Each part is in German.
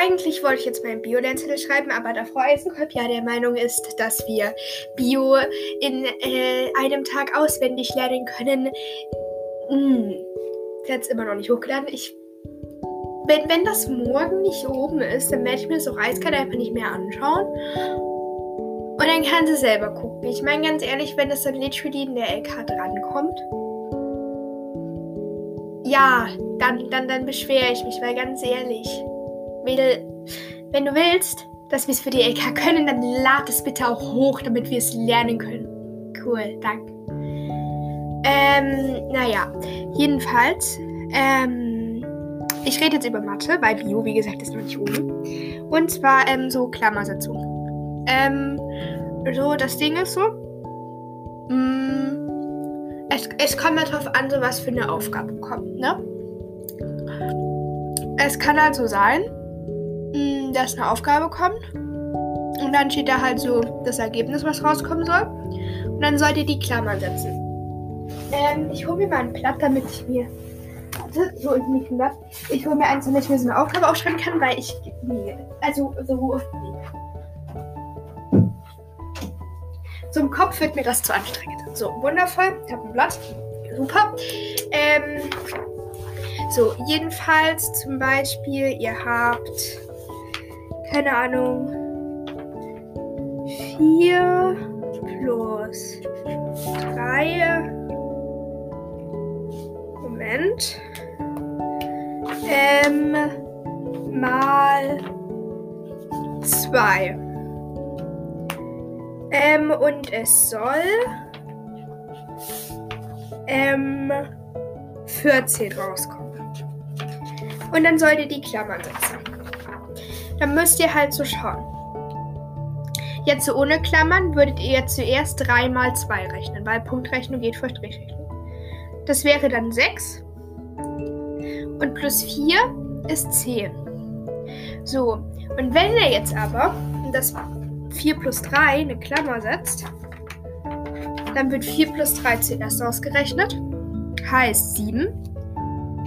eigentlich wollte ich jetzt meinen Bio-Lernzettel schreiben, aber da Frau Eisenkolb ja der Meinung ist, dass wir Bio in äh, einem Tag auswendig lernen können, hm, hat es immer noch nicht hochgeladen. Ich, wenn, wenn das morgen nicht oben ist, dann werde ich mir das auch eiskalt einfach nicht mehr anschauen. Und dann kann sie selber gucken. Ich meine ganz ehrlich, wenn das dann literally in der LK drankommt, ja, dann, dann, dann beschwere ich mich, weil ganz ehrlich, Mädel, wenn du willst, dass wir es für die LK können, dann lad es bitte auch hoch, damit wir es lernen können. Cool, danke. Ähm, naja, jedenfalls, ähm, ich rede jetzt über Mathe, weil Bio, wie gesagt, ist noch nicht oben. Und zwar, ähm, so Klammersetzung. Ähm, so, das Ding ist so, mh, mm, es, es kommt halt darauf an, so was für eine Aufgabe kommt, ne? Es kann also sein, dass eine Aufgabe kommt und dann steht da halt so das Ergebnis, was rauskommen soll. Und dann sollt ihr die Klammern setzen. Ähm, ich hole mir mal ein Blatt, damit ich mir. So ist nicht ein Blatt. Ich hole mir eins, damit ich mir so eine Aufgabe aufschreiben kann, weil ich. Nee, also so. So im Kopf wird mir das zu anstrengend. So, wundervoll. Ich habe ein Blatt. Super. Ähm, so, jedenfalls zum Beispiel, ihr habt, keine Ahnung, 4 plus 3 Moment. Ähm, mal 2. Ähm, und es soll ähm, 14 rauskommen. Und dann sollt ihr die Klammern setzen. Dann müsst ihr halt so schauen. Jetzt ohne Klammern würdet ihr zuerst 3 mal 2 rechnen, weil Punktrechnung geht vor Strichrechnung. Das wäre dann 6. Und plus 4 ist 10. So, und wenn ihr jetzt aber das 4 plus 3 eine Klammer setzt, dann wird 4 plus 3 zuerst ausgerechnet. Heißt 7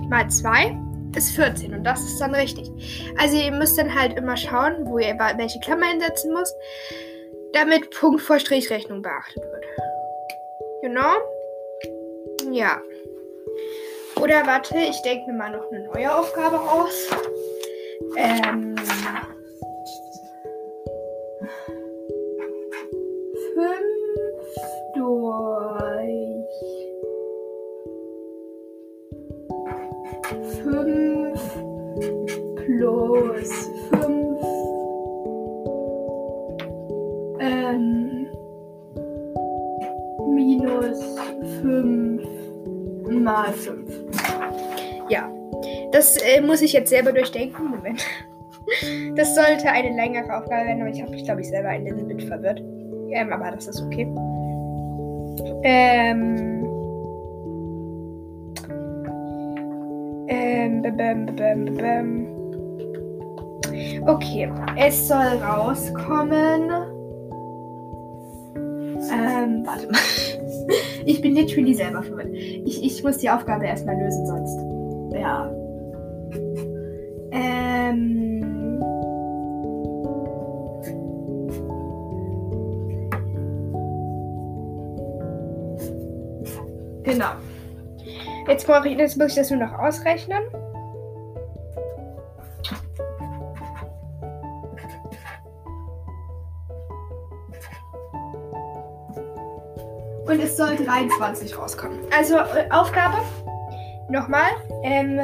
mal 2 ist 14 und das ist dann richtig. Also ihr müsst dann halt immer schauen, wo ihr welche Klammer einsetzen müsst, damit Punkt vor Strichrechnung beachtet wird. Genau. Ja. Oder warte, ich denke mir mal noch eine neue Aufgabe aus. Ähm. 5 plus 5 ähm, minus 5 mal 5. Ja, das äh, muss ich jetzt selber durchdenken. Moment. Das sollte eine längere Aufgabe werden, aber ich habe mich, glaube ich, selber ein bisschen verwirrt. Ähm, aber das ist okay. Ähm. Ähm, bäm, bäm, bäm, Okay, es soll rauskommen. Ähm, warte mal. Ich bin literally selber verwirrt. Ich, ich muss die Aufgabe erstmal lösen, sonst. Ja. Ähm. Genau. Jetzt, brauche ich, jetzt muss ich das nur noch ausrechnen. Und es soll 23 rauskommen. Also äh, Aufgabe. Nochmal. Ähm,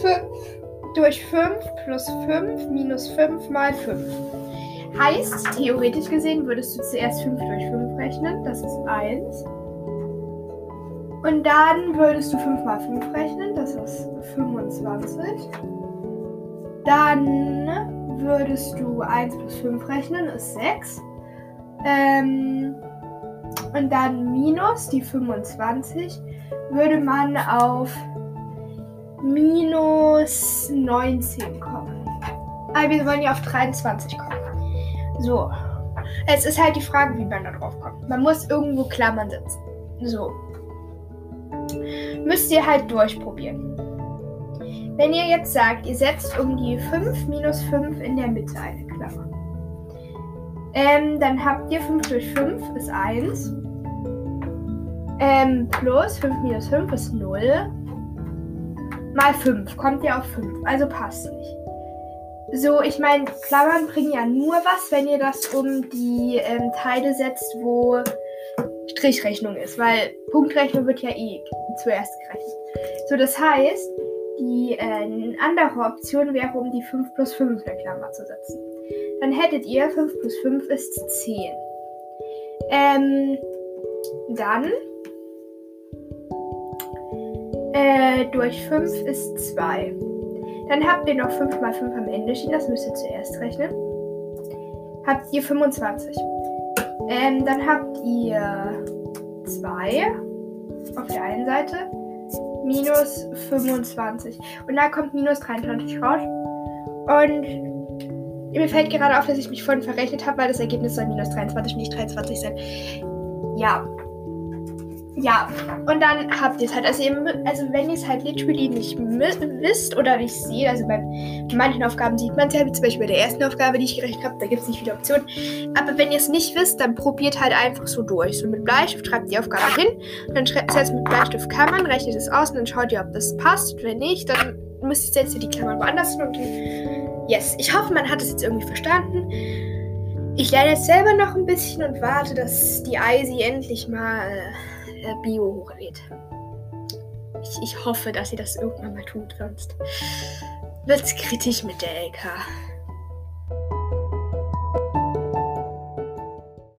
5 durch 5 plus 5 minus 5 mal 5. Heißt, theoretisch gesehen würdest du zuerst 5 durch 5 rechnen. Das ist 1. Und dann würdest du 5 mal 5 rechnen. Das ist 25. Dann würdest du 1 plus 5 rechnen. Das ist 6. Ähm, und dann minus die 25 würde man auf minus 19 kommen. Aber wir wollen ja auf 23 kommen. So. Es ist halt die Frage, wie man da drauf kommt. Man muss irgendwo Klammern setzen. So. Müsst ihr halt durchprobieren. Wenn ihr jetzt sagt, ihr setzt um die 5 minus 5 in der Mitte eine Klammer, ähm, dann habt ihr 5 durch 5 ist 1. Ähm, plus 5 minus 5 ist 0. Mal 5 kommt ihr auf 5, also passt nicht. So, ich meine, Klammern bringen ja nur was, wenn ihr das um die ähm, Teile setzt, wo Strichrechnung ist, weil Punktrechnung wird ja eh zuerst gerechnet. So, das heißt, die äh, andere Option wäre, um die 5 plus 5 in der Klammer zu setzen. Dann hättet ihr 5 plus 5 ist 10. Ähm, dann äh, durch 5 ist 2. Dann habt ihr noch 5 mal 5 am Ende stehen, das müsst ihr zuerst rechnen. Habt ihr 25. Ähm, dann habt ihr 2 auf der einen Seite minus 25. Und da kommt minus 23 raus. Und mir fällt gerade auf, dass ich mich vorhin verrechnet habe, weil das Ergebnis soll minus 23, nicht 23 sein. Ja, ja, und dann habt ihr es halt. Also, ihr, also wenn ihr es halt literally nicht wisst oder nicht seht, also bei manchen Aufgaben sieht man es ja, wie zum Beispiel bei der ersten Aufgabe, die ich gerechnet habe, da gibt es nicht viele Optionen. Aber wenn ihr es nicht wisst, dann probiert halt einfach so durch. So mit Bleistift schreibt die Aufgabe hin, dann setzt mit Bleistift Klammern, rechnet es aus und dann schaut ihr, ob das passt. Wenn nicht, dann müsst ihr jetzt die Klammern woanders hin und dann, yes. Ich hoffe, man hat es jetzt irgendwie verstanden. Ich lerne jetzt selber noch ein bisschen und warte, dass die Eisi endlich mal äh, Bio hochlädt. Ich, ich hoffe, dass sie das irgendwann mal tut, sonst wird es kritisch mit der LK.